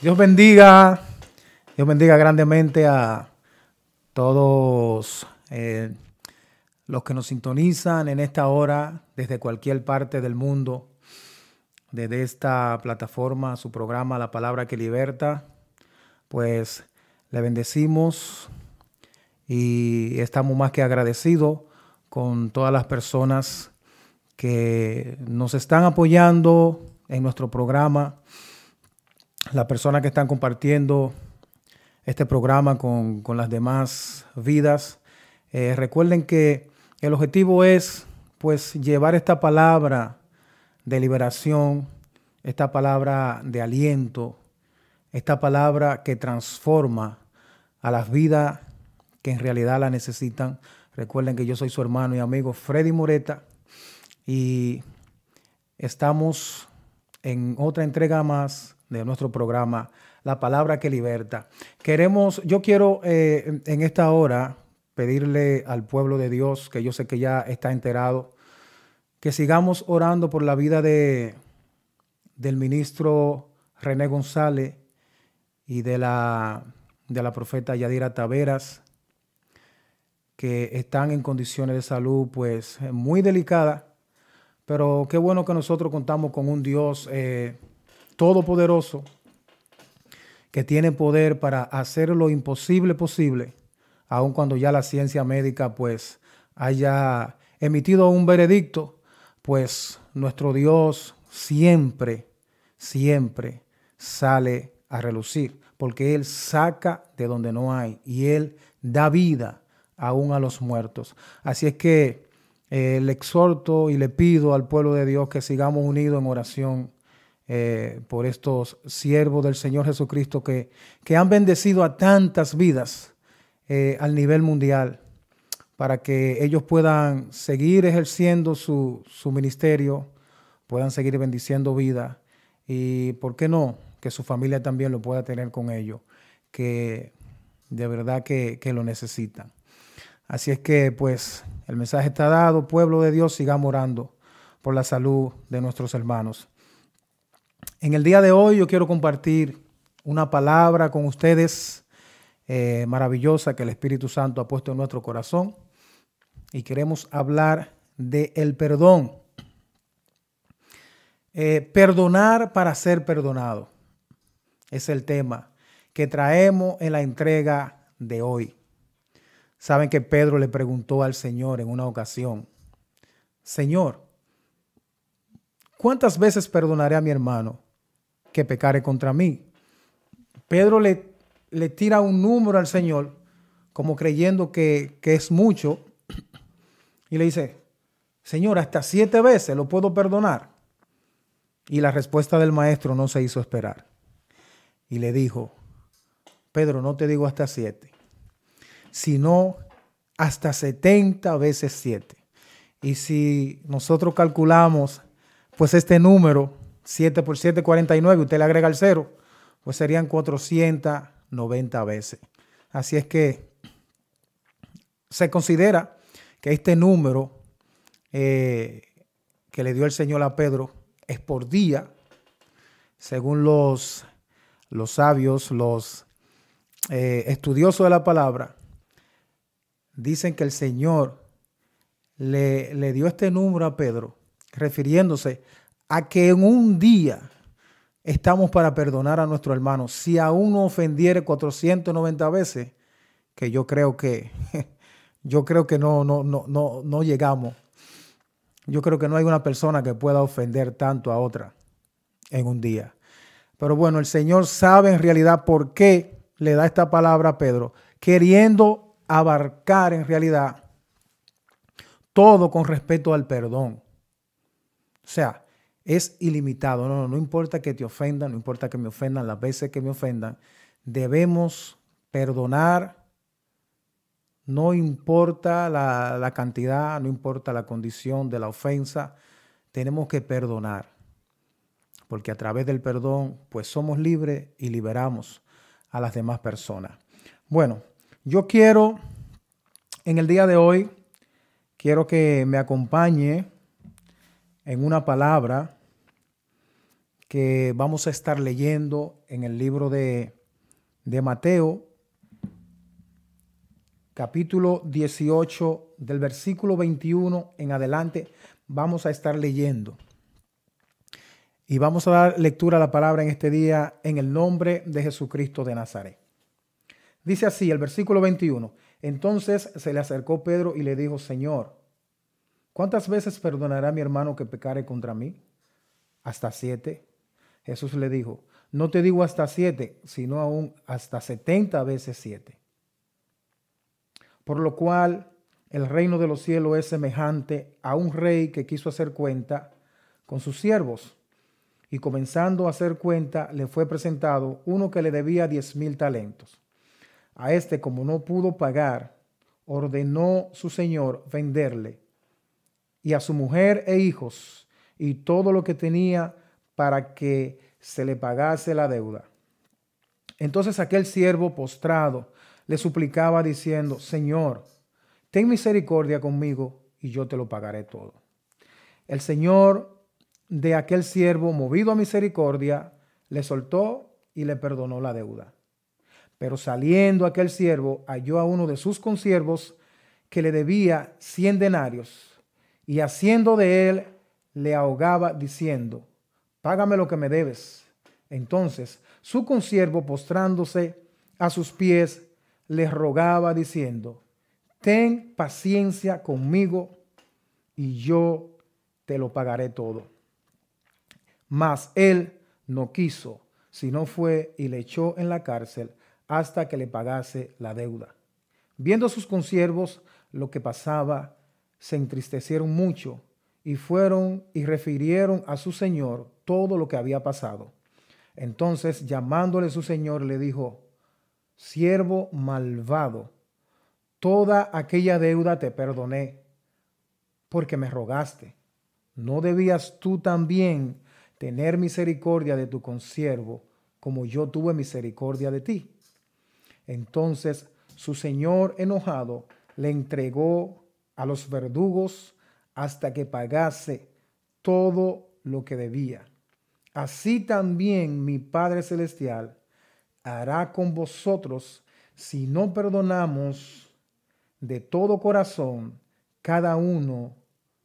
Dios bendiga, Dios bendiga grandemente a todos eh, los que nos sintonizan en esta hora desde cualquier parte del mundo, desde esta plataforma, su programa La Palabra que Liberta. Pues le bendecimos y estamos más que agradecidos con todas las personas que nos están apoyando en nuestro programa las personas que están compartiendo este programa con, las demás vidas. Eh, recuerden que el objetivo es pues llevar esta palabra de liberación, esta palabra de aliento, esta palabra que transforma a las vidas que en realidad la necesitan. Recuerden que yo soy su hermano y amigo Freddy Moreta y estamos en otra entrega más de nuestro programa, La Palabra que Liberta. Queremos, yo quiero eh, en esta hora pedirle al pueblo de Dios, que yo sé que ya está enterado, que sigamos orando por la vida de, del ministro René González y de la, de la profeta Yadira Taveras, que están en condiciones de salud pues muy delicadas, pero qué bueno que nosotros contamos con un Dios eh, todopoderoso que tiene poder para hacer lo imposible posible, aun cuando ya la ciencia médica pues haya emitido un veredicto, pues nuestro Dios siempre, siempre sale a relucir, porque Él saca de donde no hay y Él da vida aún a los muertos. Así es que eh, le exhorto y le pido al pueblo de Dios que sigamos unidos en oración eh, por estos siervos del Señor Jesucristo que, que han bendecido a tantas vidas eh, al nivel mundial para que ellos puedan seguir ejerciendo su, su ministerio, puedan seguir bendiciendo vida y, ¿por qué no?, que su familia también lo pueda tener con ellos, que de verdad que, que lo necesitan. Así es que, pues, el mensaje está dado, pueblo de Dios, sigamos orando por la salud de nuestros hermanos. En el día de hoy yo quiero compartir una palabra con ustedes eh, maravillosa que el Espíritu Santo ha puesto en nuestro corazón y queremos hablar de el perdón. Eh, perdonar para ser perdonado es el tema que traemos en la entrega de hoy. Saben que Pedro le preguntó al Señor en una ocasión, Señor, ¿cuántas veces perdonaré a mi hermano que pecare contra mí. Pedro le, le tira un número al Señor, como creyendo que, que es mucho, y le dice, Señor, hasta siete veces lo puedo perdonar. Y la respuesta del maestro no se hizo esperar. Y le dijo, Pedro, no te digo hasta siete, sino hasta setenta veces siete. Y si nosotros calculamos, pues este número 7 por 7, 49, usted le agrega el 0, pues serían 490 veces. Así es que se considera que este número eh, que le dio el Señor a Pedro es por día, según los, los sabios, los eh, estudiosos de la palabra, dicen que el Señor le, le dio este número a Pedro, refiriéndose a que en un día estamos para perdonar a nuestro hermano. Si a uno ofendiere 490 veces, que yo creo que yo creo que no, no, no, no, no llegamos. Yo creo que no hay una persona que pueda ofender tanto a otra en un día. Pero bueno, el Señor sabe en realidad por qué le da esta palabra a Pedro, queriendo abarcar en realidad todo con respecto al perdón. O sea, es ilimitado. No, no, importa que te ofendan, no importa que me ofendan las veces que me ofendan. Debemos perdonar. No importa la, la cantidad, no importa la condición de la ofensa. Tenemos que perdonar. Porque a través del perdón, pues somos libres y liberamos a las demás personas. Bueno, yo quiero, en el día de hoy, quiero que me acompañe en una palabra que vamos a estar leyendo en el libro de, de Mateo, capítulo 18, del versículo 21 en adelante, vamos a estar leyendo. Y vamos a dar lectura a la palabra en este día en el nombre de Jesucristo de Nazaret. Dice así el versículo 21. Entonces se le acercó Pedro y le dijo, Señor, ¿cuántas veces perdonará mi hermano que pecare contra mí? Hasta siete. Jesús le dijo, no te digo hasta siete, sino aún hasta setenta veces siete. Por lo cual el reino de los cielos es semejante a un rey que quiso hacer cuenta con sus siervos. Y comenzando a hacer cuenta, le fue presentado uno que le debía diez mil talentos. A este, como no pudo pagar, ordenó su señor venderle y a su mujer e hijos y todo lo que tenía para que se le pagase la deuda. Entonces aquel siervo postrado le suplicaba diciendo, Señor, ten misericordia conmigo y yo te lo pagaré todo. El Señor de aquel siervo, movido a misericordia, le soltó y le perdonó la deuda. Pero saliendo aquel siervo, halló a uno de sus consiervos que le debía cien denarios, y haciendo de él, le ahogaba diciendo, Págame lo que me debes. Entonces su consiervo, postrándose a sus pies, le rogaba diciendo, Ten paciencia conmigo y yo te lo pagaré todo. Mas él no quiso, sino fue y le echó en la cárcel hasta que le pagase la deuda. Viendo sus consiervos lo que pasaba, se entristecieron mucho y fueron y refirieron a su señor todo lo que había pasado. Entonces, llamándole su señor, le dijo, siervo malvado, toda aquella deuda te perdoné, porque me rogaste. ¿No debías tú también tener misericordia de tu consiervo, como yo tuve misericordia de ti? Entonces su señor enojado le entregó a los verdugos hasta que pagase todo lo que debía. Así también mi Padre Celestial hará con vosotros si no perdonamos de todo corazón cada uno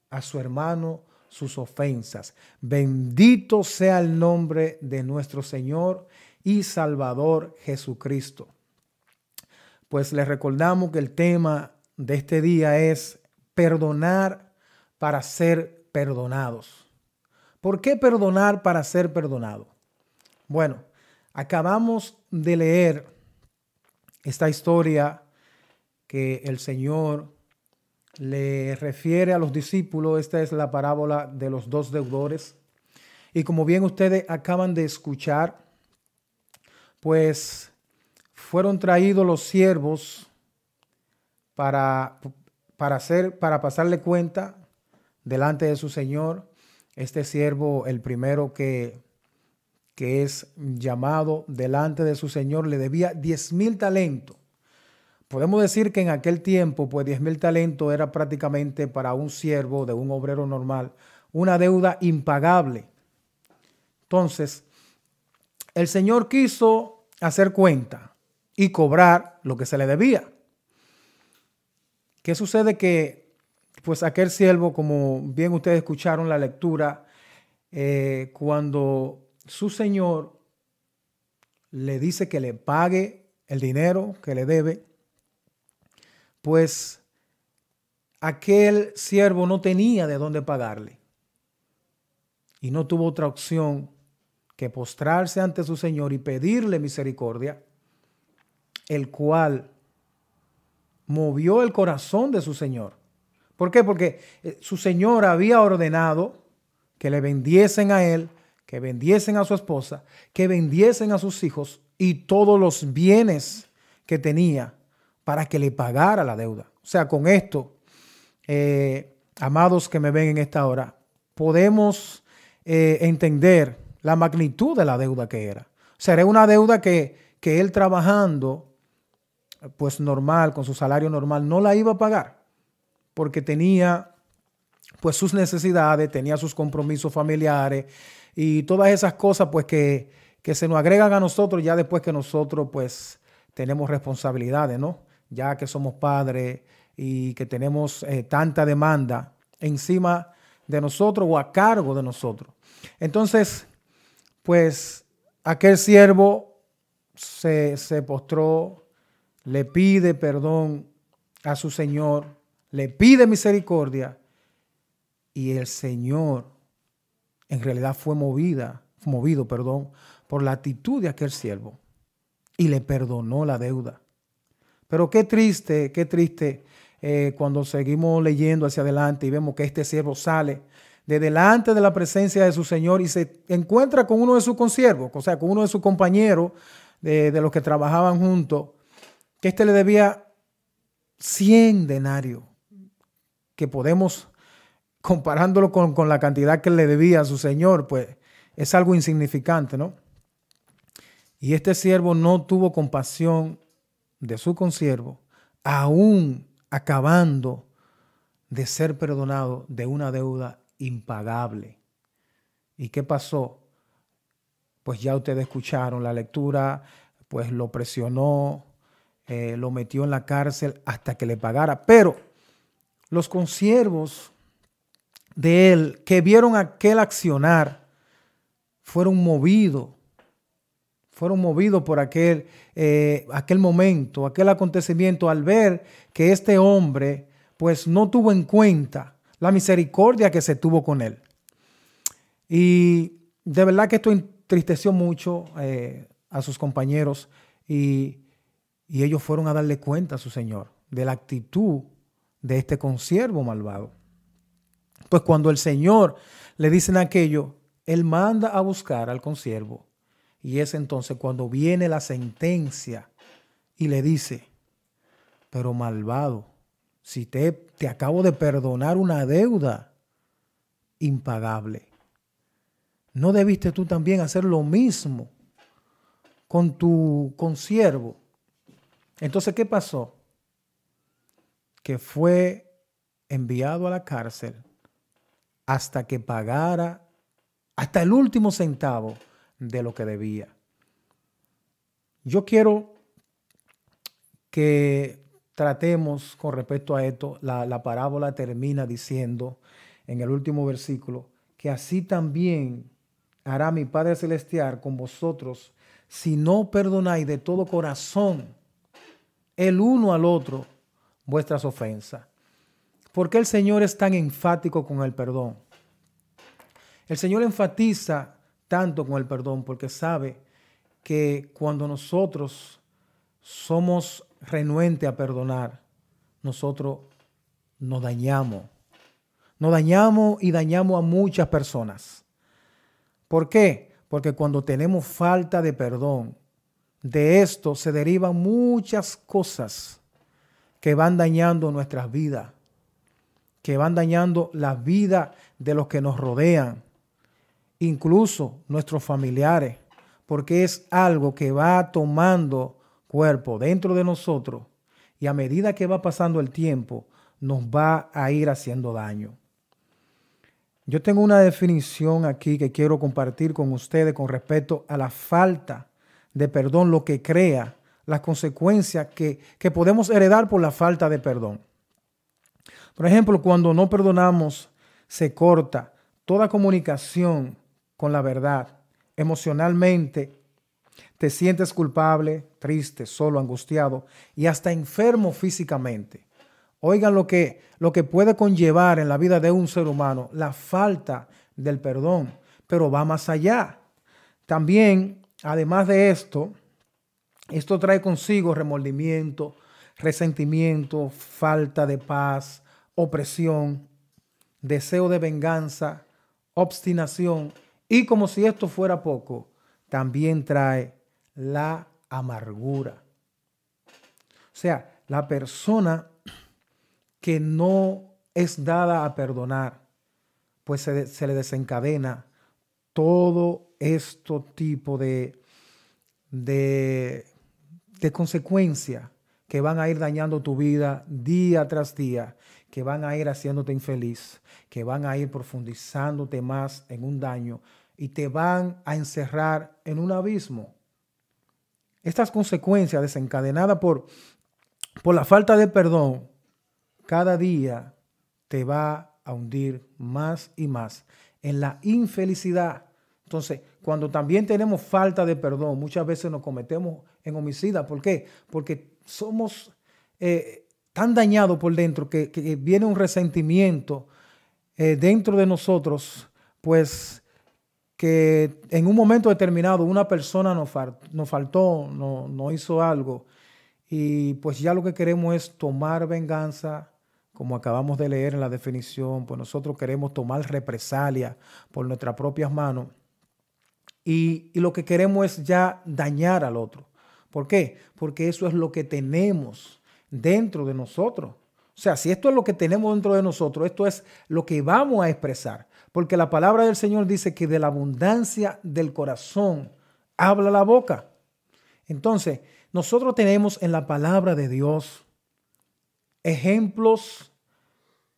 a su hermano sus ofensas. Bendito sea el nombre de nuestro Señor y Salvador Jesucristo pues les recordamos que el tema de este día es perdonar para ser perdonados. ¿Por qué perdonar para ser perdonado? Bueno, acabamos de leer esta historia que el Señor le refiere a los discípulos. Esta es la parábola de los dos deudores. Y como bien ustedes acaban de escuchar, pues fueron traídos los siervos para, para, hacer, para pasarle cuenta delante de su señor. Este siervo, el primero que, que es llamado delante de su señor, le debía 10 mil talentos. Podemos decir que en aquel tiempo, pues 10 mil talentos era prácticamente para un siervo de un obrero normal una deuda impagable. Entonces, el Señor quiso hacer cuenta y cobrar lo que se le debía. ¿Qué sucede? Que pues aquel siervo, como bien ustedes escucharon la lectura, eh, cuando su señor le dice que le pague el dinero que le debe, pues aquel siervo no tenía de dónde pagarle y no tuvo otra opción que postrarse ante su señor y pedirle misericordia el cual movió el corazón de su señor. ¿Por qué? Porque eh, su señor había ordenado que le vendiesen a él, que vendiesen a su esposa, que vendiesen a sus hijos y todos los bienes que tenía para que le pagara la deuda. O sea, con esto, eh, amados que me ven en esta hora, podemos eh, entender la magnitud de la deuda que era. O sea, era una deuda que, que él trabajando pues normal, con su salario normal, no la iba a pagar porque tenía pues sus necesidades, tenía sus compromisos familiares, y todas esas cosas pues que, que se nos agregan a nosotros ya después que nosotros pues tenemos responsabilidades, ¿no? Ya que somos padres y que tenemos eh, tanta demanda encima de nosotros o a cargo de nosotros. Entonces, pues aquel siervo se, se postró, le pide perdón a su Señor, le pide misericordia y el Señor en realidad fue movida, movido, perdón, por la actitud de aquel siervo y le perdonó la deuda. Pero qué triste, qué triste eh, cuando seguimos leyendo hacia adelante y vemos que este siervo sale de delante de la presencia de su Señor y se encuentra con uno de sus consiervos, o sea, con uno de sus compañeros de, de los que trabajaban juntos, que éste le debía 100 denarios, que podemos, comparándolo con, con la cantidad que le debía a su Señor, pues es algo insignificante, ¿no? Y este siervo no tuvo compasión de su consiervo, aún acabando de ser perdonado de una deuda impagable. ¿Y qué pasó? Pues ya ustedes escucharon la lectura, pues lo presionó, eh, lo metió en la cárcel hasta que le pagara. Pero los consiervos de él que vieron aquel accionar fueron movidos fueron movidos por aquel, eh, aquel momento, aquel acontecimiento, al ver que este hombre pues no tuvo en cuenta la misericordia que se tuvo con él. Y de verdad que esto entristeció mucho eh, a sus compañeros y, y ellos fueron a darle cuenta a su Señor de la actitud de este consiervo malvado. Pues cuando el Señor le dicen aquello, Él manda a buscar al consiervo y es entonces cuando viene la sentencia y le dice, pero malvado, si te, te acabo de perdonar una deuda impagable, ¿no debiste tú también hacer lo mismo con tu consiervo? Entonces, ¿qué pasó? Que fue enviado a la cárcel hasta que pagara hasta el último centavo de lo que debía. Yo quiero que tratemos con respecto a esto, la, parábola termina diciendo en el último versículo, que así también hará mi Padre Celestial con vosotros si no perdonáis de todo corazón el uno al otro vuestras ofensas. ¿Por qué el Señor es tan enfático con el perdón? El Señor enfatiza tanto con el perdón porque sabe que cuando nosotros somos renuentes a perdonar, nosotros nos dañamos. Nos dañamos y dañamos a muchas personas. ¿Por qué? Porque cuando tenemos falta de perdón, de esto se derivan muchas cosas que van dañando nuestras vidas, que van dañando la vida de los que nos rodean, incluso nuestros familiares, porque es algo que va tomando cuerpo dentro de nosotros y a medida que va pasando el tiempo nos va a ir haciendo daño. Yo tengo una definición aquí que quiero compartir con ustedes con respecto a la falta de perdón, lo que crea las consecuencias que, que podemos heredar por la falta de perdón. Por ejemplo, cuando no perdonamos, se corta toda comunicación con la verdad. Emocionalmente te sientes culpable, triste, solo, angustiado y hasta enfermo físicamente. Oigan lo que, lo que puede conllevar en la vida de un ser humano la falta del perdón, pero va más allá. También, además de esto, esto trae consigo remordimiento, resentimiento, falta de paz, opresión, deseo de venganza, obstinación y como si esto fuera poco, también trae la amargura. O sea, la persona que no es dada a perdonar, pues se, le desencadena todo este tipo de, de, de consecuencias que van a ir dañando tu vida día tras día, que van a ir haciéndote infeliz, que van a ir profundizándote más en un daño y te van a encerrar en un abismo. Estas consecuencias desencadenadas por, por la falta de perdón, cada día te va a hundir más y más en la infelicidad. Entonces, cuando también tenemos falta de perdón, muchas veces nos cometemos en homicida. ¿Por qué? Porque somos eh, tan dañados por dentro que, viene un resentimiento eh, dentro de nosotros, pues que en un momento determinado una persona nos, faltó, no, no hizo algo, y pues ya lo que queremos es tomar venganza, como acabamos de leer en la definición, pues nosotros queremos tomar represalia por nuestras propias manos y, lo que queremos es ya dañar al otro. ¿Por qué? Porque eso es lo que tenemos dentro de nosotros. O sea, si esto es lo que tenemos dentro de nosotros, esto es lo que vamos a expresar. Porque la palabra del Señor dice que de la abundancia del corazón habla la boca. Entonces, nosotros tenemos en la palabra de Dios ejemplos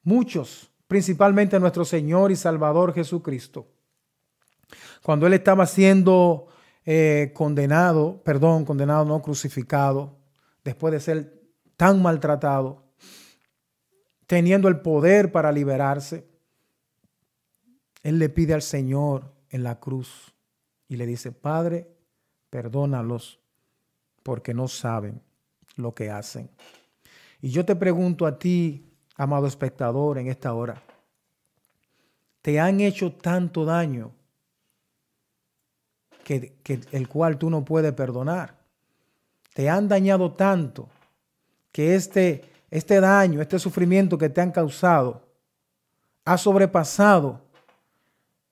muchos, principalmente nuestro Señor y Salvador Jesucristo. Cuando Él estaba siendo eh, condenado, perdón, condenado, no crucificado, después de ser tan maltratado, teniendo el poder para liberarse, Él le pide al Señor en la cruz y le dice, Padre, perdónalos porque no saben lo que hacen. Y yo te pregunto a ti, amado espectador, en esta hora, ¿te han hecho tanto daño que, el cual tú no puedes perdonar? ¿Te han dañado tanto que este, este daño, este sufrimiento que te han causado, ha sobrepasado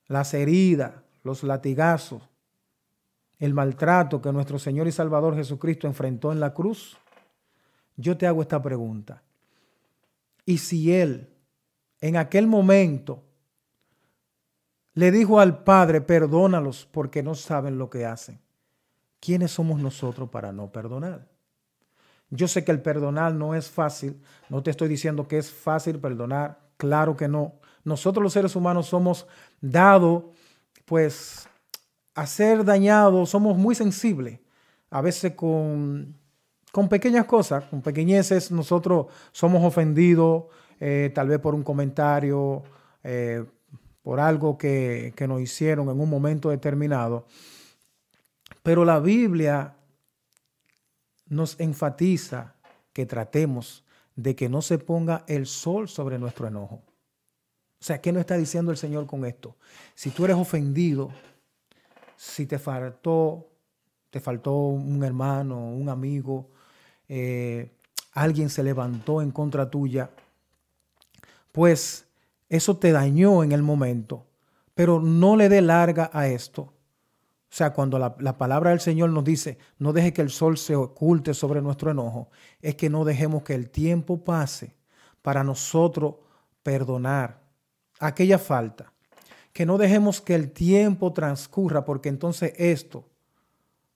las heridas, los latigazos, el maltrato que nuestro Señor y Salvador Jesucristo enfrentó en la cruz? Yo te hago esta pregunta. Y si Él en aquel momento le dijo al Padre, perdónalos porque no saben lo que hacen, ¿quiénes somos nosotros para no perdonar? Yo sé que el perdonar no es fácil, no te estoy diciendo que es fácil perdonar, claro que no. Nosotros los seres humanos somos dados, pues, a ser dañados, somos muy sensibles, a veces con con pequeñas cosas, con pequeñeces, nosotros somos ofendidos, eh, tal vez por un comentario, eh, por algo que, que nos hicieron en un momento determinado. Pero la Biblia nos enfatiza que tratemos de que no se ponga el sol sobre nuestro enojo. O sea, ¿qué nos está diciendo el Señor con esto? Si tú eres ofendido, si te faltó, te faltó un hermano, un amigo, eh, alguien se levantó en contra tuya, pues eso te dañó en el momento, pero no le dé larga a esto. O sea, cuando la, la, palabra del Señor nos dice, no deje que el sol se oculte sobre nuestro enojo, es que no dejemos que el tiempo pase para nosotros perdonar aquella falta. Que no dejemos que el tiempo transcurra, porque entonces esto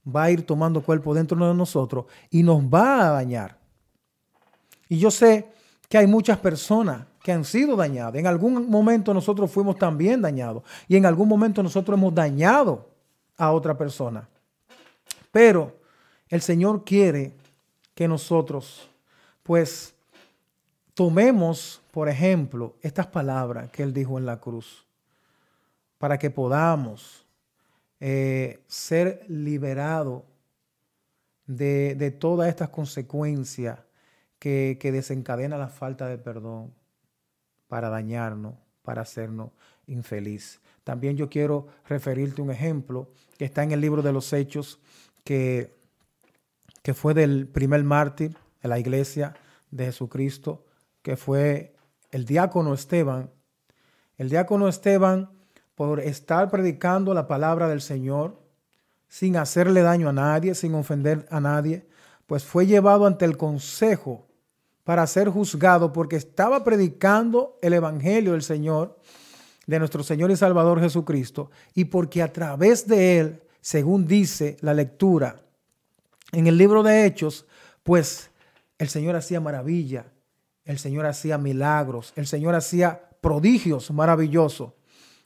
va a ir tomando cuerpo dentro de nosotros y nos va a dañar. Y yo sé que hay muchas personas que han sido dañadas. En algún momento nosotros fuimos también dañados y en algún momento nosotros hemos dañado a otra persona. Pero el Señor quiere que nosotros, pues, tomemos, por ejemplo, estas palabras que Él dijo en la cruz, para que podamos eh, ser liberado de, de todas estas consecuencias que desencadena la falta de perdón para dañarnos, para hacernos infeliz. También yo quiero referirte un ejemplo que está en el libro de los Hechos, que, que fue del primer mártir de la iglesia de Jesucristo, que fue el diácono Esteban. El diácono Esteban por estar predicando la palabra del Señor sin hacerle daño a nadie, sin ofender a nadie, pues fue llevado ante el consejo para ser juzgado porque estaba predicando el Evangelio del Señor, de nuestro Señor y Salvador Jesucristo, y porque a través de él, según dice la lectura en el libro de Hechos, pues el Señor hacía maravilla, el Señor hacía milagros, el Señor hacía prodigios maravillosos.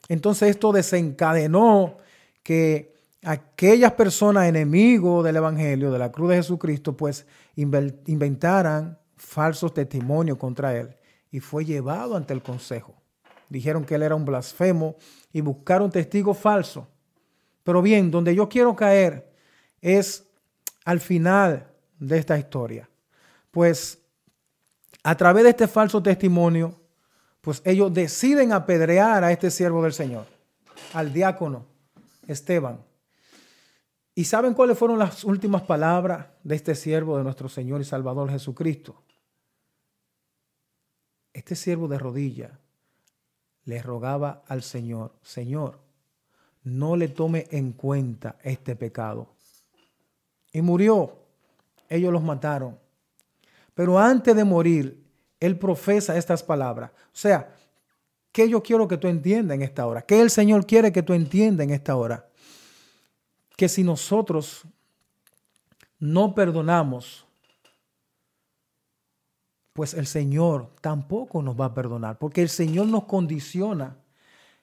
Entonces esto desencadenó que aquellas personas enemigos del Evangelio, de la cruz de Jesucristo, pues inventaran falsos testimonios contra él y fue llevado ante el consejo. Dijeron que él era un blasfemo y buscaron testigos falsos. Pero bien, donde yo quiero caer es al final de esta historia. Pues a través de este falso testimonio, pues ellos deciden apedrear a este siervo del Señor, al diácono Esteban. ¿Y saben cuáles fueron las últimas palabras de este siervo de nuestro Señor y Salvador Jesucristo? Este siervo de rodilla le rogaba al Señor, Señor, no le tome en cuenta este pecado. Y murió. Ellos los mataron. Pero antes de morir, él profesa estas palabras. O sea, ¿qué yo quiero que tú entiendas en esta hora? ¿Qué el Señor quiere que tú entiendas en esta hora? Que si nosotros no perdonamos, pues el Señor tampoco nos va a perdonar, porque el Señor nos condiciona.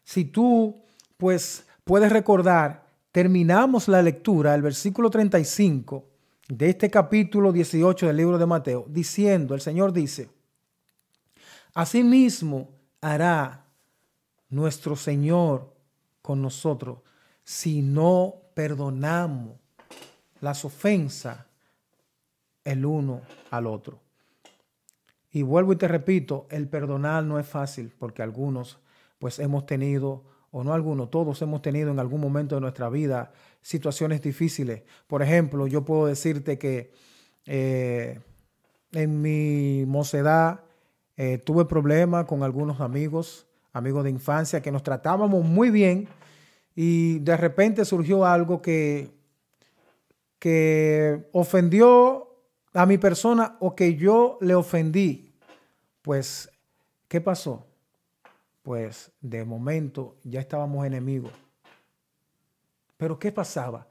Si tú, pues, puedes recordar, terminamos la lectura, el versículo 35 de este capítulo 18 del libro de Mateo, diciendo, el Señor dice, Asimismo hará nuestro Señor con nosotros si no perdonamos las ofensas el uno al otro. Y vuelvo y te repito, el perdonar no es fácil porque algunos pues hemos tenido, o no algunos, todos hemos tenido en algún momento de nuestra vida situaciones difíciles. Por ejemplo, yo puedo decirte que eh, en mi mocedad eh, tuve problemas con algunos amigos, amigos de infancia, que nos tratábamos muy bien y de repente surgió algo que, que ofendió a mi persona o que yo le ofendí. Pues, ¿qué pasó? Pues de momento ya estábamos enemigos. Pero ¿qué pasaba?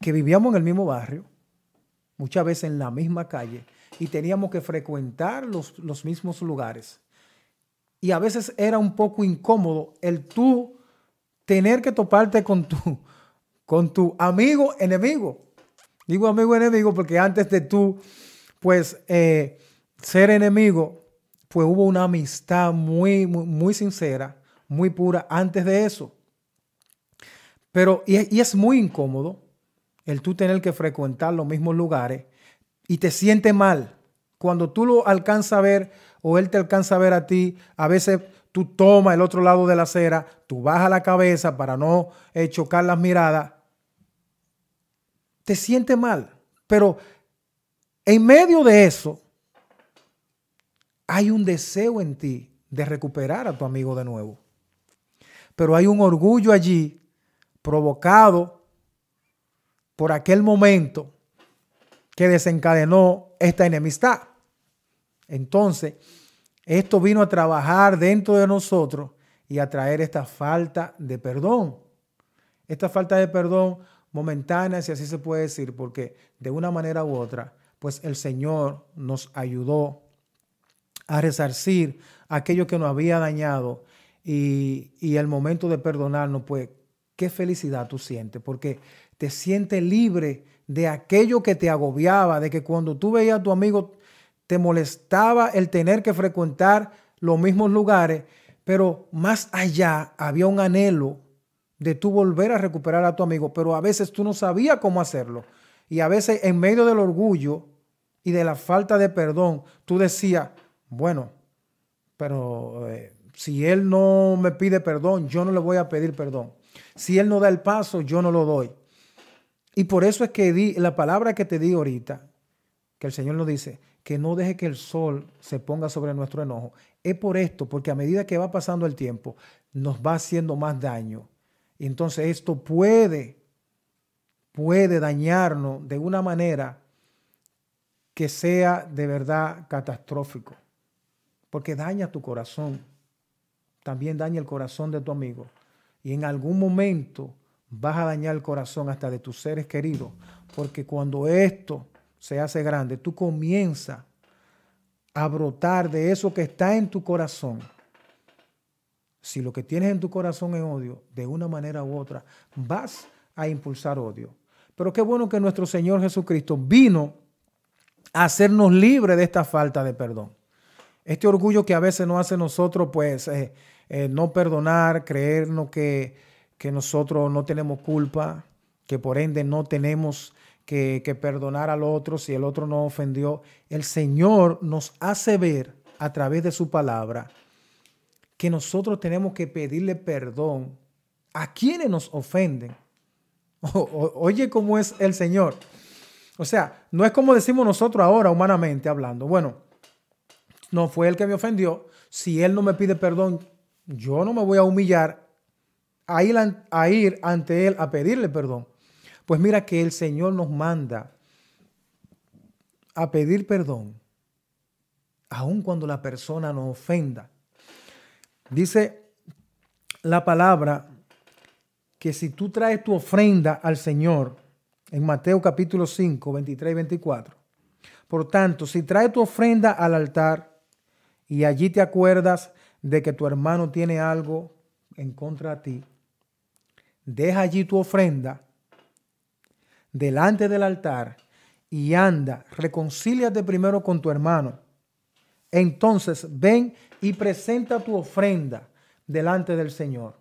Que vivíamos en el mismo barrio, muchas veces en la misma calle, y teníamos que frecuentar los, los mismos lugares. Y a veces era un poco incómodo el tú tener que toparte con tu, con tu amigo enemigo. Digo amigo enemigo porque antes de tú, pues, eh, ser enemigo, pues hubo una amistad muy, muy, sincera, muy pura antes de eso. Pero, y, es muy incómodo el tú tener que frecuentar los mismos lugares y te siente mal. Cuando tú lo alcanzas a ver o él te alcanza a ver a ti, a veces tú tomas el otro lado de la acera, tú bajas la cabeza para no eh, chocar las miradas, te siente mal. Pero en medio de eso, hay un deseo en ti de recuperar a tu amigo de nuevo. Pero hay un orgullo allí provocado por aquel momento que desencadenó esta enemistad. Entonces, esto vino a trabajar dentro de nosotros y a traer esta falta de perdón. Esta falta de perdón momentánea, si así se puede decir, porque de una manera u otra, pues el Señor nos ayudó a resarcir aquello que nos había dañado y, y el momento de perdonarnos, pues qué felicidad tú sientes, porque te sientes libre de aquello que te agobiaba, de que cuando tú veías a tu amigo te molestaba el tener que frecuentar los mismos lugares, pero más allá había un anhelo de tú volver a recuperar a tu amigo, pero a veces tú no sabías cómo hacerlo. Y a veces en medio del orgullo y de la falta de perdón, tú decías, bueno, pero eh, si él no me pide perdón, yo no le voy a pedir perdón. Si él no da el paso, yo no lo doy. Y por eso es que di, la palabra que te di ahorita, que el Señor nos dice, que no deje que el sol se ponga sobre nuestro enojo, es por esto, porque a medida que va pasando el tiempo, nos va haciendo más daño. Entonces esto puede, puede dañarnos de una manera que sea de verdad catastrófico, porque daña tu corazón, también daña el corazón de tu amigo. Y en algún momento vas a dañar el corazón hasta de tus seres queridos, porque cuando esto se hace grande, tú comienzas a brotar de eso que está en tu corazón. Si lo que tienes en tu corazón es odio, de una manera u otra, vas a impulsar odio. Pero qué bueno que nuestro Señor Jesucristo vino a hacernos libres de esta falta de perdón. Este orgullo que a veces nos hace nosotros, pues, eh, eh, no perdonar, creernos que, que nosotros no tenemos culpa, que por ende no tenemos que, que, perdonar al otro si el otro nos ofendió. El Señor nos hace ver a través de su palabra que nosotros tenemos que pedirle perdón a quienes nos ofenden. oye cómo es el Señor. O sea, no es como decimos nosotros ahora humanamente hablando. Bueno, no fue él que me ofendió. Si él no me pide perdón, yo no me voy a humillar a ir, a ir ante él a pedirle perdón. Pues mira que el Señor nos manda a pedir perdón, aun cuando la persona nos ofenda. Dice la palabra que si tú traes tu ofrenda al Señor, en Mateo capítulo 5, 23 y 24, por tanto, si traes tu ofrenda al altar y allí te acuerdas de que tu hermano tiene algo en contra de ti, deja allí tu ofrenda delante del altar y anda, reconcíliate primero con tu hermano. Entonces ven y presenta tu ofrenda delante del Señor.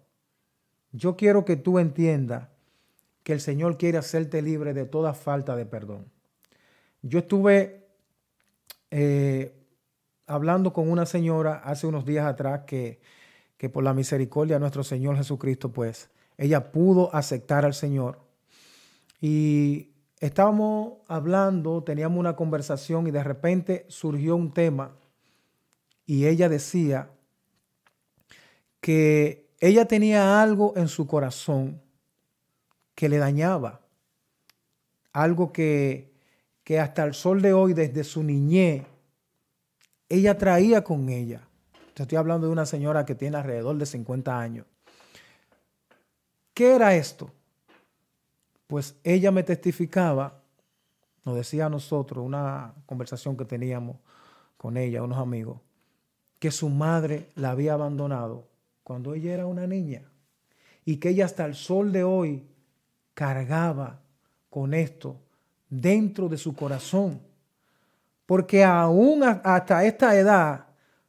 Yo quiero que tú entiendas que el Señor quiere hacerte libre de toda falta de perdón. Yo estuve eh, hablando con una señora hace unos días atrás que, que por la misericordia de nuestro Señor Jesucristo, pues ella pudo aceptar al Señor. Y estábamos hablando, teníamos una conversación y de repente surgió un tema y ella decía que ella tenía algo en su corazón que le dañaba, algo que, que hasta el sol de hoy, desde su niñez, ella traía con ella. estoy hablando de una señora que tiene alrededor de 50 años. ¿Qué era esto? Pues ella me testificaba, nos decía a nosotros, una conversación que teníamos con ella, unos amigos, que su madre la había abandonado cuando ella era una niña y que ella hasta el sol de hoy cargaba con esto dentro de su corazón porque aún hasta esta edad,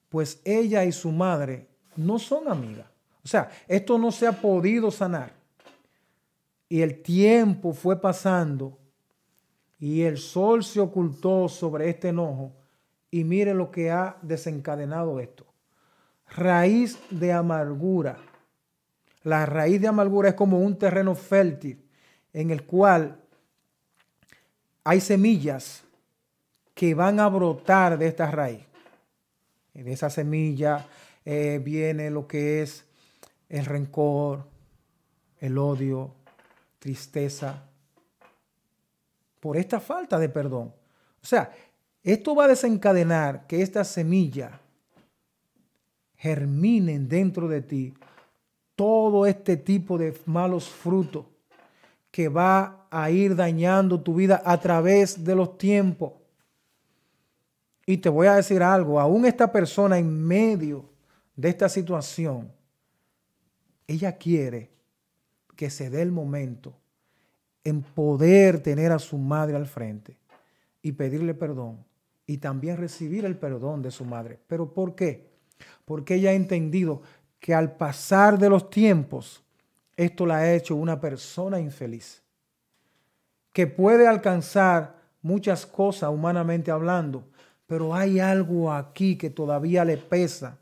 pues ella y su madre no son amigas. O sea, esto no se ha podido sanar. Y el tiempo fue pasando y el sol se ocultó sobre este enojo. Y mire lo que ha desencadenado esto. Raíz de amargura. La raíz de amargura es como un terreno fértil en el cual hay semillas que van a brotar de esta raíz. De esa semilla eh, viene lo que es el rencor, el odio, tristeza, por esta falta de perdón. O sea, esto va a desencadenar que esta semilla germinen dentro de ti todo este tipo de malos frutos que va a ir dañando tu vida a través de los tiempos. Y te voy a decir algo, aún esta persona en medio de esta situación, ella quiere que se dé el momento en poder tener a su madre al frente y pedirle perdón y también recibir el perdón de su madre. ¿Pero por qué? Porque ella ha entendido que al pasar de los tiempos, esto la ha hecho una persona infeliz, que puede alcanzar muchas cosas humanamente hablando, pero hay algo aquí que todavía le pesa,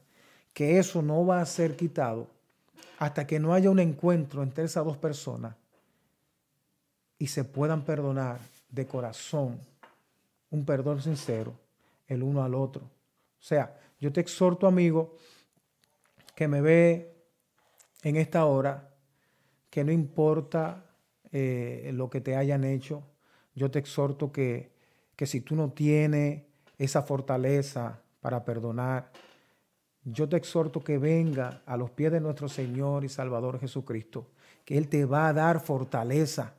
que eso no va a ser quitado hasta que no haya un encuentro entre esas dos personas y se puedan perdonar de corazón, un perdón sincero, el uno al otro. O sea, yo te exhorto, amigo, que me ve en esta hora, que no importa eh, lo que te hayan hecho, yo te exhorto que, que si tú no tienes esa fortaleza para perdonar, yo te exhorto que venga a los pies de nuestro Señor y Salvador Jesucristo, que Él te va a dar fortaleza.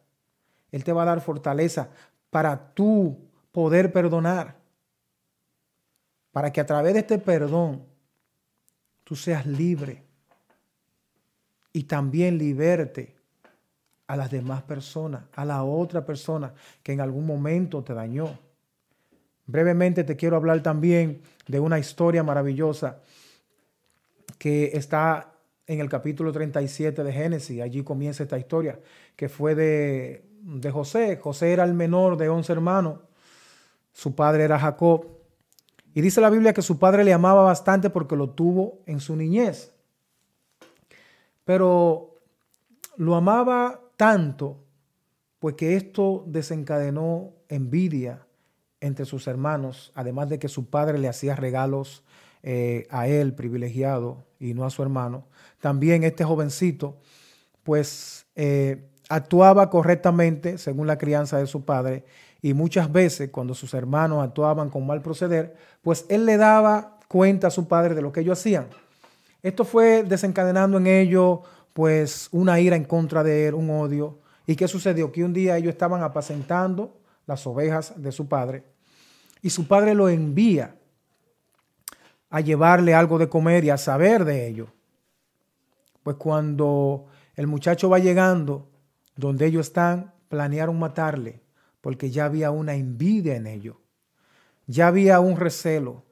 Él te va a dar fortaleza para tú poder perdonar. Para que a través de este perdón tú seas libre y también liberte a las demás personas, a la otra persona que en algún momento te dañó. Brevemente te quiero hablar también de una historia maravillosa que está en el capítulo 37 de Génesis. Allí comienza esta historia, que fue de, de José. José era el menor de 11 hermanos. Su padre era Jacob. Y dice la Biblia que su padre le amaba bastante porque lo tuvo en su niñez. Pero lo amaba tanto, pues que esto desencadenó envidia entre sus hermanos, además de que su padre le hacía regalos eh, a él privilegiado y no a su hermano. También este jovencito, pues eh, actuaba correctamente según la crianza de su padre y muchas veces cuando sus hermanos actuaban con mal proceder, pues él le daba cuenta a su padre de lo que ellos hacían. Esto fue desencadenando en ellos pues una ira en contra de él, un odio. ¿Y qué sucedió? Que un día ellos estaban apacentando las ovejas de su padre y su padre lo envía a llevarle algo de comer y a saber de ello. Pues cuando el muchacho va llegando donde ellos están, planearon matarle porque ya había una envidia en ellos, ya había un recelo,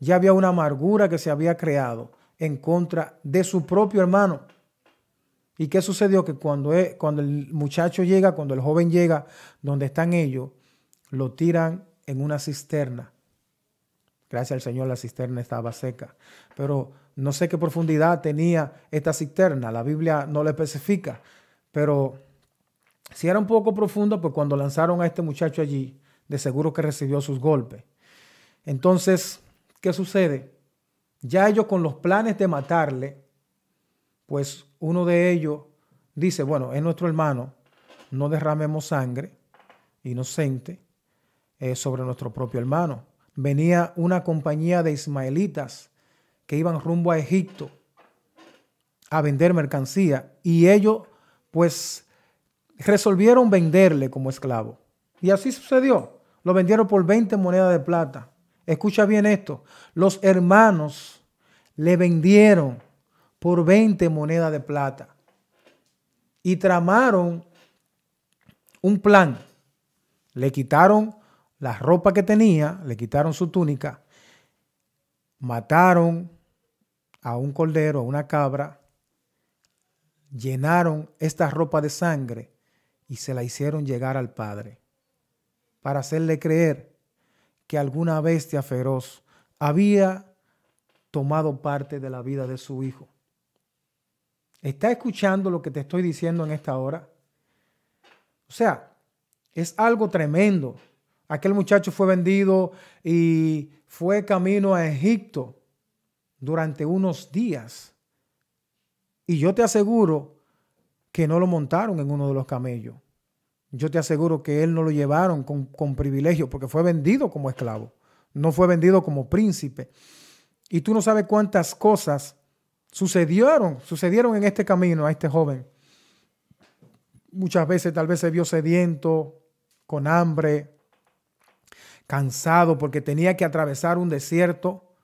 ya había una amargura que se había creado en contra de su propio hermano. ¿Y qué sucedió? Que cuando, e, cuando el muchacho llega, cuando el joven llega donde están ellos, lo tiran en una cisterna. Gracias al Señor la cisterna estaba seca. Pero no sé qué profundidad tenía esta cisterna. La Biblia no le especifica. Pero si era un poco profunda, pues cuando lanzaron a este muchacho allí, de seguro que recibió sus golpes. Entonces, ¿qué sucede? Ya ellos con los planes de matarle, pues uno de ellos dice, bueno, es nuestro hermano, no derramemos sangre inocente eh, sobre nuestro propio hermano. Venía una compañía de ismaelitas que iban rumbo a Egipto a vender mercancía y ellos pues resolvieron venderle como esclavo. Y así sucedió. Lo vendieron por 20 monedas de plata. Escucha bien esto. Los hermanos le vendieron por 20 monedas de plata. Y tramaron un plan. Le quitaron la ropa que tenía, le quitaron su túnica, mataron a un cordero, a una cabra, llenaron esta ropa de sangre y se la hicieron llegar al Padre para hacerle creer que alguna bestia feroz había tomado parte de la vida de su hijo. ¿Está escuchando lo que te estoy diciendo en esta hora? O sea, es algo tremendo. Aquel muchacho fue vendido y fue camino a Egipto durante unos días. Y yo te aseguro que no lo montaron en uno de los camellos. Yo te aseguro que él no lo llevaron con, con privilegio porque fue vendido como esclavo. No fue vendido como príncipe. Y tú no sabes cuántas cosas sucedieron, sucedieron en este camino a este joven. Muchas veces tal vez se vio sediento, con hambre, cansado porque tenía que atravesar un desierto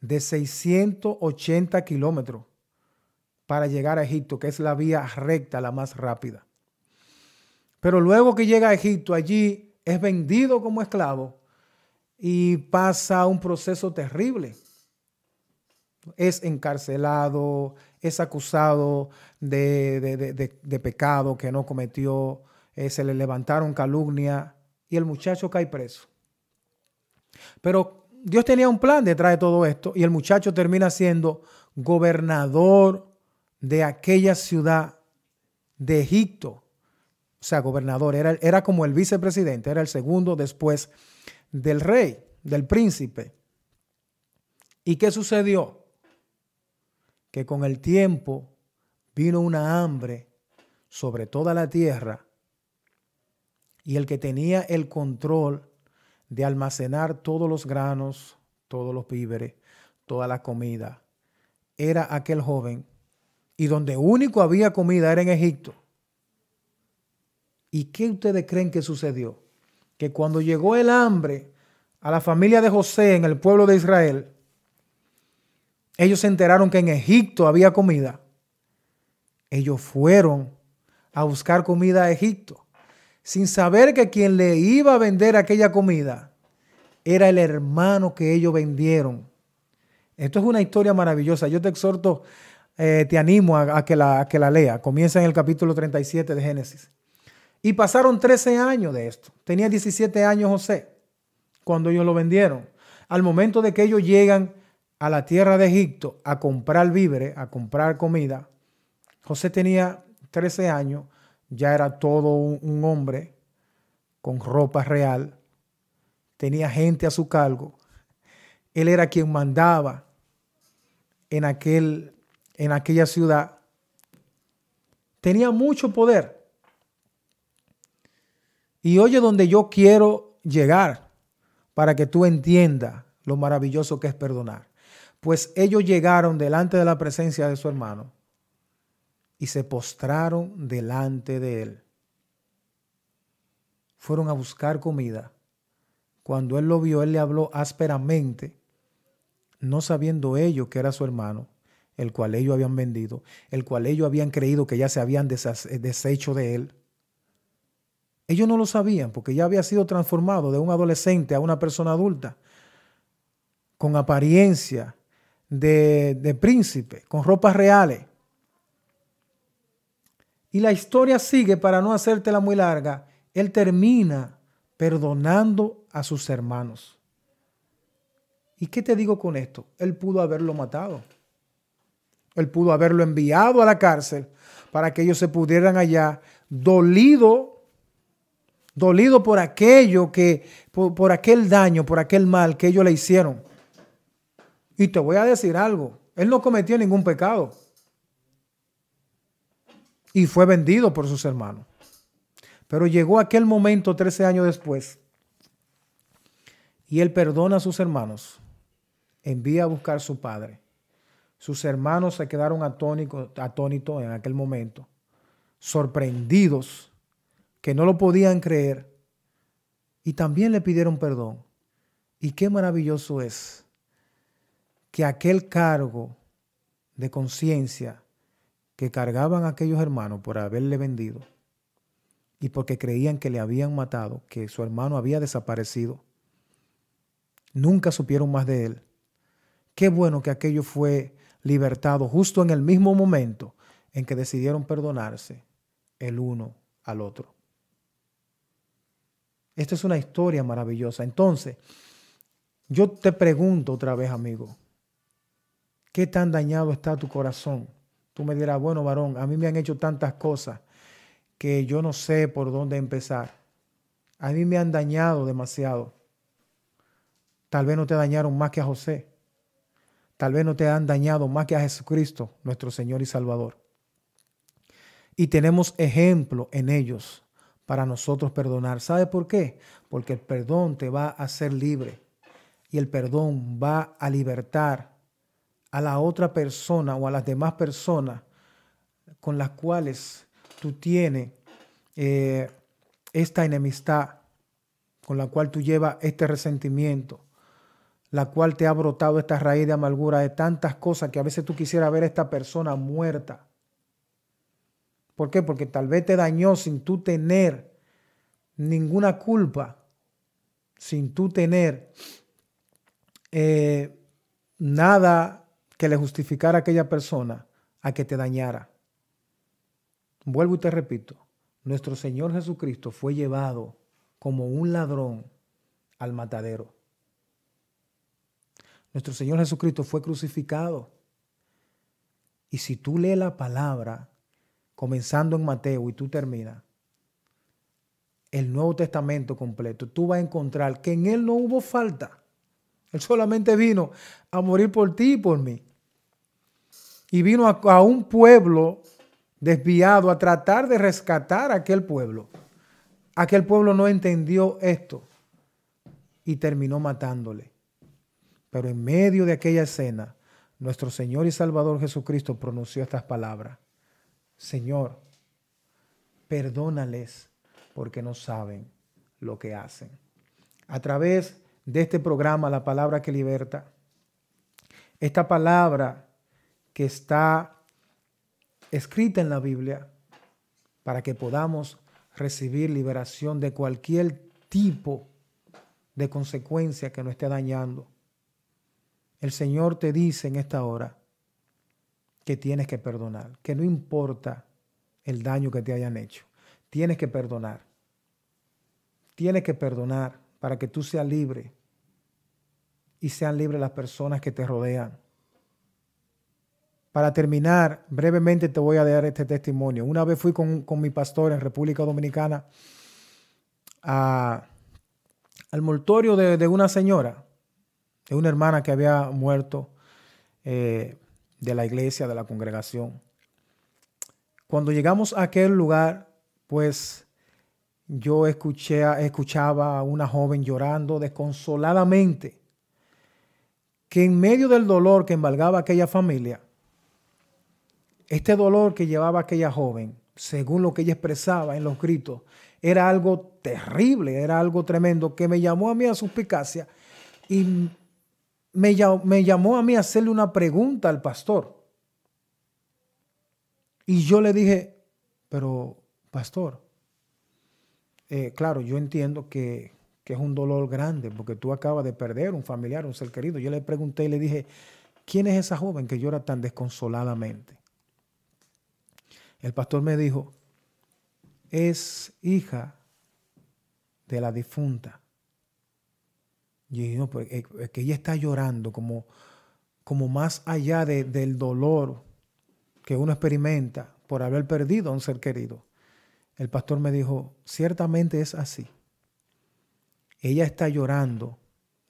de 680 kilómetros para llegar a Egipto, que es la vía recta, la más rápida. Pero luego que llega a Egipto, allí es vendido como esclavo y pasa un proceso terrible es encarcelado, es acusado de, pecado que no cometió, eh, se le levantaron calumnia y el muchacho cae preso. Pero Dios tenía un plan detrás de todo esto y el muchacho termina siendo gobernador de aquella ciudad de Egipto. O sea, gobernador, era, era como el vicepresidente, era el segundo después del rey, del príncipe. ¿Y qué sucedió? que con el tiempo vino una hambre sobre toda la tierra y el que tenía el control de almacenar todos los granos, todos los víveres, toda la comida, era aquel joven y donde único había comida era en Egipto. ¿Y qué ustedes creen que sucedió? Que cuando llegó el hambre a la familia de José en el pueblo de Israel, ellos se enteraron que en Egipto había comida. Ellos fueron a buscar comida a Egipto, sin saber que quien le iba a vender aquella comida era el hermano que ellos vendieron. Esto es una historia maravillosa. Yo te exhorto, eh, te animo a, que la, que la lea. Comienza en el capítulo 37 de Génesis. Y pasaron 13 años de esto. Tenía 17 años José cuando ellos lo vendieron. Al momento de que ellos llegan a la tierra de Egipto a comprar víveres, a comprar comida, José tenía 13 años, ya era todo un, hombre con ropa real, tenía gente a su cargo, él era quien mandaba en, aquel, en aquella ciudad, tenía mucho poder. Y oye donde yo quiero llegar para que tú entiendas lo maravilloso que es perdonar. Pues ellos llegaron delante de la presencia de su hermano y se postraron delante de él. Fueron a buscar comida. Cuando él lo vio, él le habló ásperamente, no sabiendo ellos que era su hermano, el cual ellos habían vendido, el cual ellos habían creído que ya se habían deshecho de él. Ellos no lo sabían porque ya había sido transformado de un adolescente a una persona adulta, con apariencia de, de príncipe, con ropas reales. Y la historia sigue, para no hacértela muy larga, él termina perdonando a sus hermanos. ¿Y qué te digo con esto? Él pudo haberlo matado. Él pudo haberlo enviado a la cárcel para que ellos se pudieran allá dolido, dolido por aquello que, por, por aquel daño, por aquel mal que ellos le hicieron. Y te voy a decir algo, él no cometió ningún pecado y fue vendido por sus hermanos. Pero llegó aquel momento 13 años después y él perdona a sus hermanos, envía a buscar a su padre. Sus hermanos se quedaron atónitos, atónitos en aquel momento, sorprendidos, que no lo podían creer y también le pidieron perdón. Y qué maravilloso es que aquel cargo de conciencia que cargaban aquellos hermanos por haberle vendido y porque creían que le habían matado, que su hermano había desaparecido. Nunca supieron más de él. Qué bueno que aquello fue libertado justo en el mismo momento en que decidieron perdonarse el uno al otro. Esta es una historia maravillosa. Entonces, yo te pregunto otra vez, amigo, ¿qué tan dañado está tu corazón? Tú me dirás, bueno, varón, a mí me han hecho tantas cosas que yo no sé por dónde empezar. A mí me han dañado demasiado. Tal vez no te dañaron más que a José. Tal vez no te han dañado más que a Jesucristo, nuestro Señor y Salvador. Y tenemos ejemplo en ellos para nosotros perdonar. ¿Sabe por qué? Porque el perdón te va a hacer libre y el perdón va a libertar a la otra persona o a las demás personas con las cuales tú tienes eh, esta enemistad, con la cual tú llevas este resentimiento, la cual te ha brotado esta raíz de amargura de tantas cosas que a veces tú quisieras ver a esta persona muerta. ¿Por qué? Porque tal vez te dañó sin tú tener ninguna culpa, sin tú tener eh, nada que le justificara a aquella persona a que te dañara. Vuelvo y te repito, nuestro Señor Jesucristo fue llevado como un ladrón al matadero. Nuestro Señor Jesucristo fue crucificado. Y si tú lees la palabra, comenzando en Mateo y tú terminas, el Nuevo Testamento completo, tú vas a encontrar que en Él no hubo falta. Él solamente vino a morir por ti y por mí y vino a, un pueblo desviado a tratar de rescatar a aquel pueblo. Aquel pueblo no entendió esto y terminó matándole. Pero en medio de aquella escena, nuestro Señor y Salvador Jesucristo pronunció estas palabras. Señor, perdónales porque no saben lo que hacen. A través de este programa, la palabra que liberta, esta palabra que está escrita en la Biblia para que podamos recibir liberación de cualquier tipo de consecuencia que nos esté dañando. El Señor te dice en esta hora que tienes que perdonar, que no importa el daño que te hayan hecho, tienes que perdonar. Tienes que perdonar para que tú seas libre y sean libres las personas que te rodean. Para terminar, brevemente te voy a dar este testimonio. Una vez fui con, mi pastor en República Dominicana al mortorio de, una señora, de una hermana que había muerto eh, de la iglesia, de la congregación. Cuando llegamos a aquel lugar, pues yo escuché, escuchaba a una joven llorando desconsoladamente, que en medio del dolor que embargaba aquella familia, este dolor que llevaba aquella joven, según lo que ella expresaba en los gritos, era algo terrible, era algo tremendo, que me llamó a mí a suspicacia y me, me llamó a mí a hacerle una pregunta al pastor. Y yo le dije, pero pastor, eh, claro, yo entiendo que, que, es un dolor grande porque tú acabas de perder un familiar, un ser querido. Yo le pregunté y le dije, ¿quién es esa joven que llora tan desconsoladamente? El pastor me dijo, es hija de la difunta. Y no, pues, es que ella está llorando como, como más allá del dolor que uno experimenta por haber perdido a un ser querido. El pastor me dijo, ciertamente es así. Ella está llorando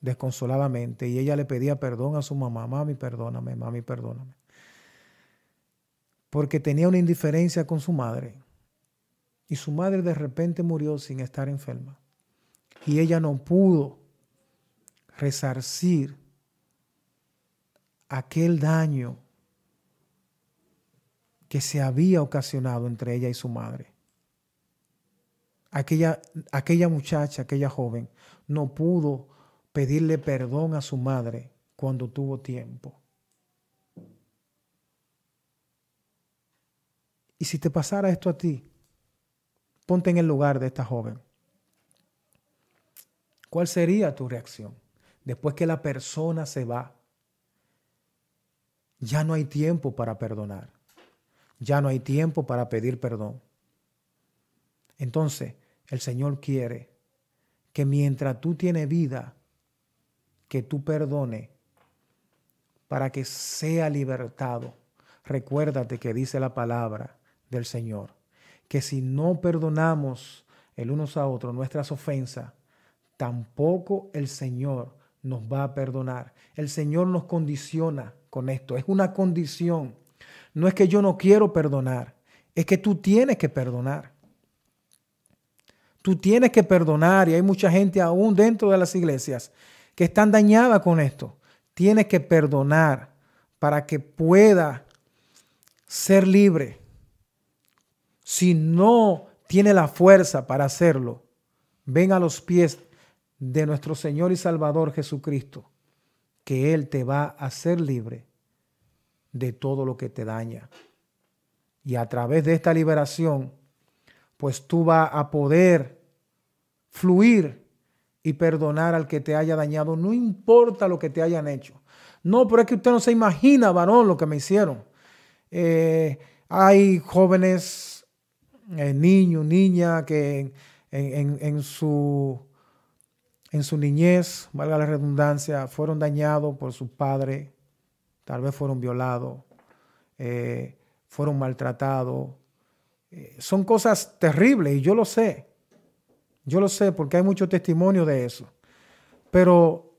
desconsoladamente y ella le pedía perdón a su mamá, mami, perdóname, mami, perdóname porque tenía una indiferencia con su madre. Y su madre de repente murió sin estar enferma. Y ella no pudo resarcir aquel daño que se había ocasionado entre ella y su madre. Aquella, aquella muchacha, aquella joven, no pudo pedirle perdón a su madre cuando tuvo tiempo. Y si te pasara esto a ti, ponte en el lugar de esta joven. ¿Cuál sería tu reacción? Después que la persona se va, ya no hay tiempo para perdonar. Ya no hay tiempo para pedir perdón. Entonces, el Señor quiere que mientras tú tienes vida, que tú perdone para que sea libertado. Recuérdate que dice la palabra del Señor. Que si no perdonamos el unos a otros nuestras ofensas, tampoco el Señor nos va a perdonar. El Señor nos condiciona con esto. Es una condición. No es que yo no quiero perdonar, es que tú tienes que perdonar. Tú tienes que perdonar y hay mucha gente aún dentro de las iglesias que están dañadas con esto. Tienes que perdonar para que pueda ser libre si no tiene la fuerza para hacerlo, ven a los pies de nuestro Señor y Salvador Jesucristo, que Él te va a hacer libre de todo lo que te daña. Y a través de esta liberación, pues tú vas a poder fluir y perdonar al que te haya dañado, no importa lo que te hayan hecho. No, pero es que usted no se imagina, varón, lo que me hicieron. Eh, hay jóvenes eh, niño, niña que en, su, en su niñez, valga la redundancia, fueron dañados por su padre, tal vez fueron violados, eh, fueron maltratados. Eh, son cosas terribles y yo lo sé. Yo lo sé porque hay mucho testimonio de eso. Pero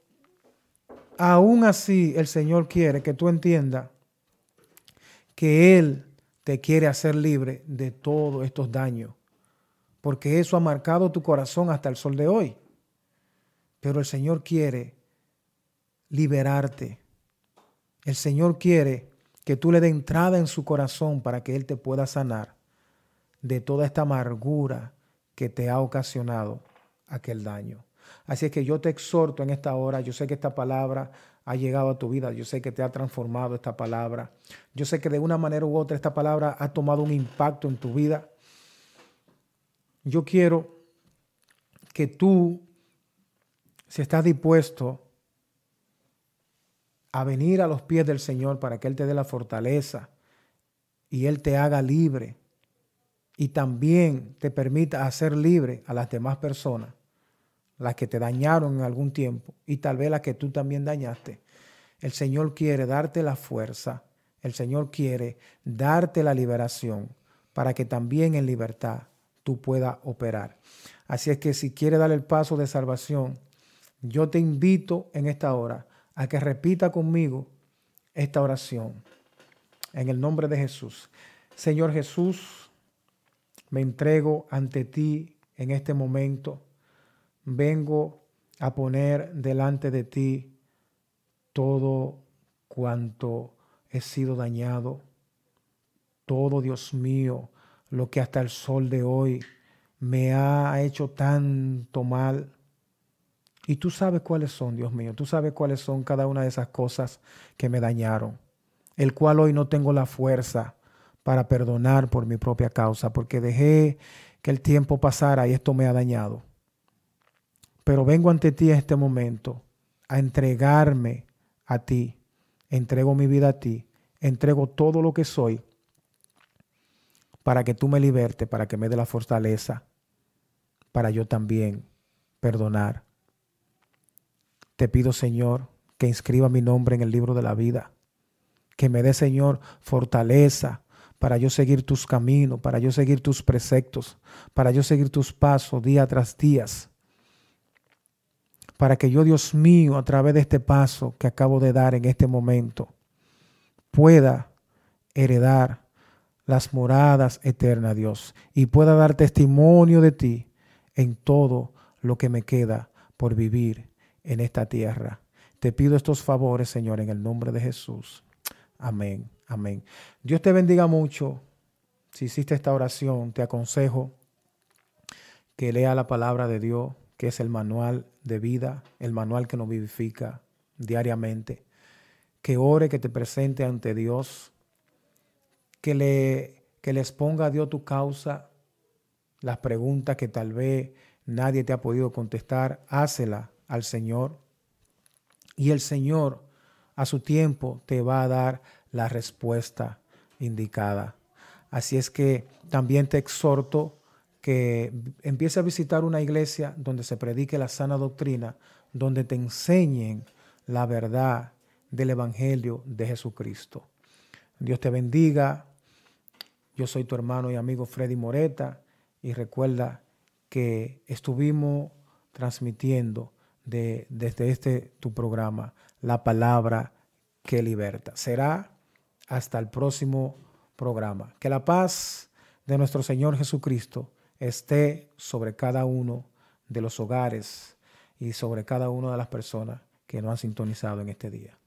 aún así el Señor quiere que tú entiendas que Él te quiere hacer libre de todos estos daños, porque eso ha marcado tu corazón hasta el sol de hoy. Pero el Señor quiere liberarte. El Señor quiere que tú le dé entrada en su corazón para que Él te pueda sanar de toda esta amargura que te ha ocasionado aquel daño. Así es que yo te exhorto en esta hora, yo sé que esta palabra ha llegado a tu vida, yo sé que te ha transformado esta palabra, yo sé que de una manera u otra esta palabra ha tomado un impacto en tu vida. Yo quiero que tú, si estás dispuesto a venir a los pies del Señor para que Él te dé la fortaleza y Él te haga libre y también te permita hacer libre a las demás personas, las que te dañaron en algún tiempo y tal vez las que tú también dañaste. El Señor quiere darte la fuerza, el Señor quiere darte la liberación para que también en libertad tú puedas operar. Así es que si quieres dar el paso de salvación, yo te invito en esta hora a que repita conmigo esta oración. En el nombre de Jesús. Señor Jesús, me entrego ante ti en este momento. Vengo a poner delante de ti todo cuanto he sido dañado, todo, Dios mío, lo que hasta el sol de hoy me ha hecho tanto mal. Y tú sabes cuáles son, Dios mío, tú sabes cuáles son cada una de esas cosas que me dañaron, el cual hoy no tengo la fuerza para perdonar por mi propia causa, porque dejé que el tiempo pasara y esto me ha dañado. Pero vengo ante ti en este momento a entregarme a ti, entrego mi vida a ti, entrego todo lo que soy para que tú me libertes, para que me dé la fortaleza, para yo también perdonar. Te pido, Señor, que inscriba mi nombre en el libro de la vida, que me dé, Señor, fortaleza para yo seguir tus caminos, para yo seguir tus preceptos, para yo seguir tus pasos día tras día. Para que yo, Dios mío, a través de este paso que acabo de dar en este momento, pueda heredar las moradas eternas, Dios, y pueda dar testimonio de ti en todo lo que me queda por vivir en esta tierra. Te pido estos favores, Señor, en el nombre de Jesús. Amén. Amén. Dios te bendiga mucho. Si hiciste esta oración, te aconsejo que lea la palabra de Dios, que es el manual de vida, el manual que nos vivifica diariamente. Que ore, que te presente ante Dios, que le, que le exponga a Dios tu causa, las preguntas que tal vez nadie te ha podido contestar, hácela al Señor. Y el Señor a su tiempo te va a dar la respuesta indicada. Así es que también te exhorto que empiece a visitar una iglesia donde se predique la sana doctrina, donde te enseñen la verdad del Evangelio de Jesucristo. Dios te bendiga. Yo soy tu hermano y amigo Freddy Moreta y recuerda que estuvimos transmitiendo de, desde este tu programa la palabra que liberta. Será hasta el próximo programa. Que la paz de nuestro Señor Jesucristo esté sobre cada uno de los hogares y sobre cada una de las personas que nos han sintonizado en este día.